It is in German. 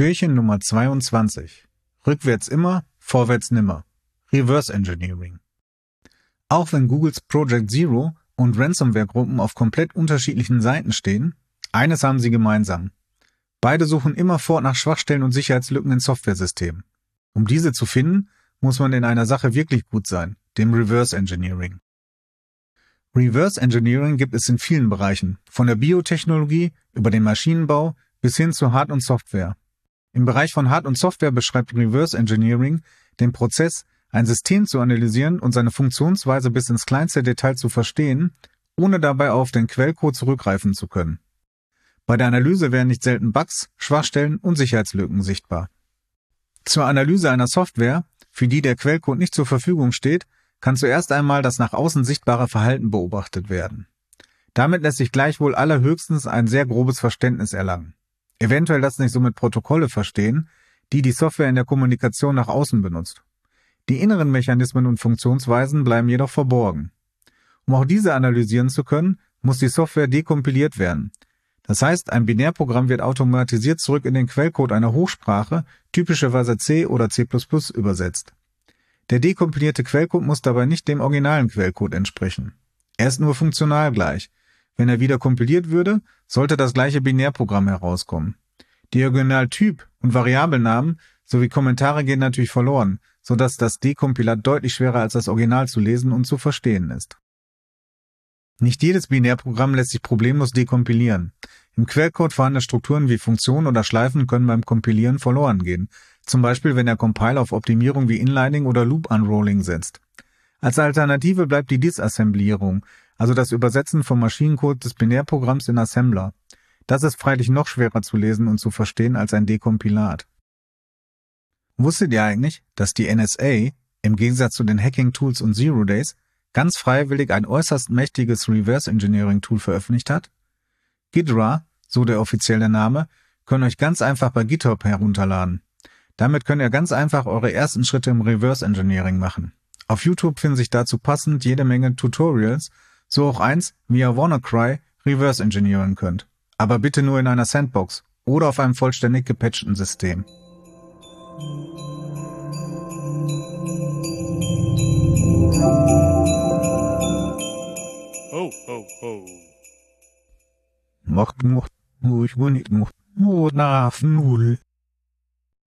Türchen Nummer 22. Rückwärts immer, vorwärts nimmer. Reverse Engineering. Auch wenn Googles Project Zero und Ransomware-Gruppen auf komplett unterschiedlichen Seiten stehen, eines haben sie gemeinsam. Beide suchen immerfort nach Schwachstellen und Sicherheitslücken in Softwaresystemen. Um diese zu finden, muss man in einer Sache wirklich gut sein, dem Reverse Engineering. Reverse Engineering gibt es in vielen Bereichen, von der Biotechnologie über den Maschinenbau bis hin zu Hard- und Software. Im Bereich von Hard- und Software beschreibt Reverse Engineering den Prozess, ein System zu analysieren und seine Funktionsweise bis ins kleinste Detail zu verstehen, ohne dabei auf den Quellcode zurückgreifen zu können. Bei der Analyse werden nicht selten Bugs, Schwachstellen und Sicherheitslücken sichtbar. Zur Analyse einer Software, für die der Quellcode nicht zur Verfügung steht, kann zuerst einmal das nach außen sichtbare Verhalten beobachtet werden. Damit lässt sich gleichwohl allerhöchstens ein sehr grobes Verständnis erlangen. Eventuell lässt sich somit Protokolle verstehen, die die Software in der Kommunikation nach außen benutzt. Die inneren Mechanismen und Funktionsweisen bleiben jedoch verborgen. Um auch diese analysieren zu können, muss die Software dekompiliert werden. Das heißt, ein Binärprogramm wird automatisiert zurück in den Quellcode einer Hochsprache, typischerweise C oder C++ übersetzt. Der dekompilierte Quellcode muss dabei nicht dem originalen Quellcode entsprechen. Er ist nur funktional gleich, wenn er wieder kompiliert würde, sollte das gleiche Binärprogramm herauskommen. Diagonaltyp und Variablennamen sowie Kommentare gehen natürlich verloren, so dass das Dekompilat deutlich schwerer als das Original zu lesen und zu verstehen ist. Nicht jedes Binärprogramm lässt sich problemlos dekompilieren. Im Quellcode vorhandene Strukturen wie Funktionen oder Schleifen können beim Kompilieren verloren gehen, zum Beispiel wenn der Compiler auf Optimierung wie Inlining oder Loop Unrolling setzt. Als Alternative bleibt die Disassemblierung, also das Übersetzen vom Maschinencode des Binärprogramms in Assembler. Das ist freilich noch schwerer zu lesen und zu verstehen als ein Dekompilat. Wusstet ihr eigentlich, dass die NSA, im Gegensatz zu den Hacking-Tools und Zero Days, ganz freiwillig ein äußerst mächtiges Reverse Engineering Tool veröffentlicht hat? Gidra, so der offizielle Name, können euch ganz einfach bei GitHub herunterladen. Damit könnt ihr ganz einfach eure ersten Schritte im Reverse Engineering machen. Auf YouTube finden sich dazu passend jede Menge Tutorials so auch eins, wie ihr WannaCry reverse engineeren könnt. Aber bitte nur in einer Sandbox oder auf einem vollständig gepatchten System. Ho, ho, ho. Macht, macht, ruhig, ruhig, macht, nur nach Null.